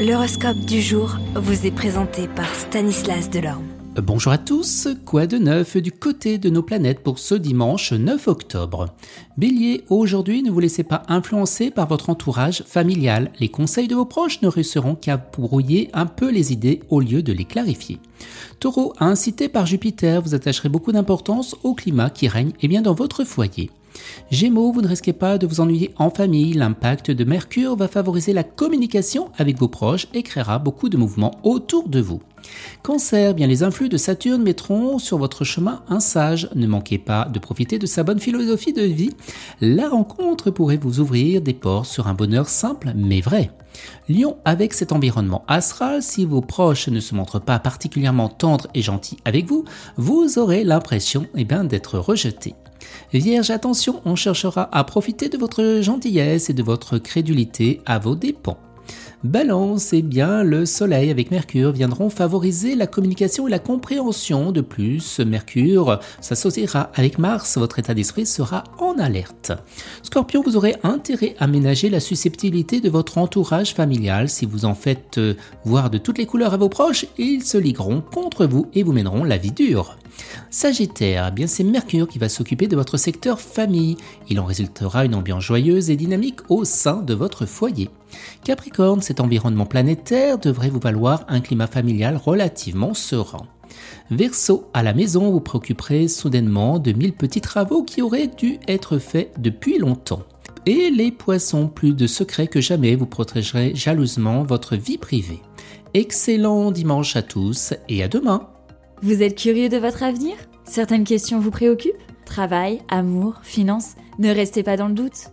L'horoscope du jour vous est présenté par Stanislas Delorme. Bonjour à tous, quoi de neuf du côté de nos planètes pour ce dimanche 9 octobre? Bélier, aujourd'hui ne vous laissez pas influencer par votre entourage familial, les conseils de vos proches ne réussiront qu'à brouiller un peu les idées au lieu de les clarifier. Taureau, incité par Jupiter, vous attacherez beaucoup d'importance au climat qui règne et bien dans votre foyer. Gémeaux, vous ne risquez pas de vous ennuyer en famille. L'impact de Mercure va favoriser la communication avec vos proches et créera beaucoup de mouvements autour de vous. Cancer, bien les influx de Saturne mettront sur votre chemin un sage. Ne manquez pas de profiter de sa bonne philosophie de vie. La rencontre pourrait vous ouvrir des portes sur un bonheur simple mais vrai. Lion, avec cet environnement astral, si vos proches ne se montrent pas particulièrement tendres et gentils avec vous, vous aurez l'impression eh d'être rejeté. Vierge, attention, on cherchera à profiter de votre gentillesse et de votre crédulité à vos dépens. Balance, eh bien, le Soleil avec Mercure viendront favoriser la communication et la compréhension. De plus, Mercure s'associera avec Mars, votre état d'esprit sera en alerte. Scorpion, vous aurez intérêt à ménager la susceptibilité de votre entourage familial. Si vous en faites euh, voir de toutes les couleurs à vos proches, ils se ligueront contre vous et vous mèneront la vie dure. Sagittaire, eh bien c'est Mercure qui va s'occuper de votre secteur famille. Il en résultera une ambiance joyeuse et dynamique au sein de votre foyer. Capricorne, cet environnement planétaire devrait vous valoir un climat familial relativement serein. Verseau, à la maison, vous préoccuperez soudainement de mille petits travaux qui auraient dû être faits depuis longtemps. Et les poissons, plus de secrets que jamais, vous protégerez jalousement votre vie privée. Excellent dimanche à tous et à demain vous êtes curieux de votre avenir? Certaines questions vous préoccupent? Travail, amour, finances? Ne restez pas dans le doute.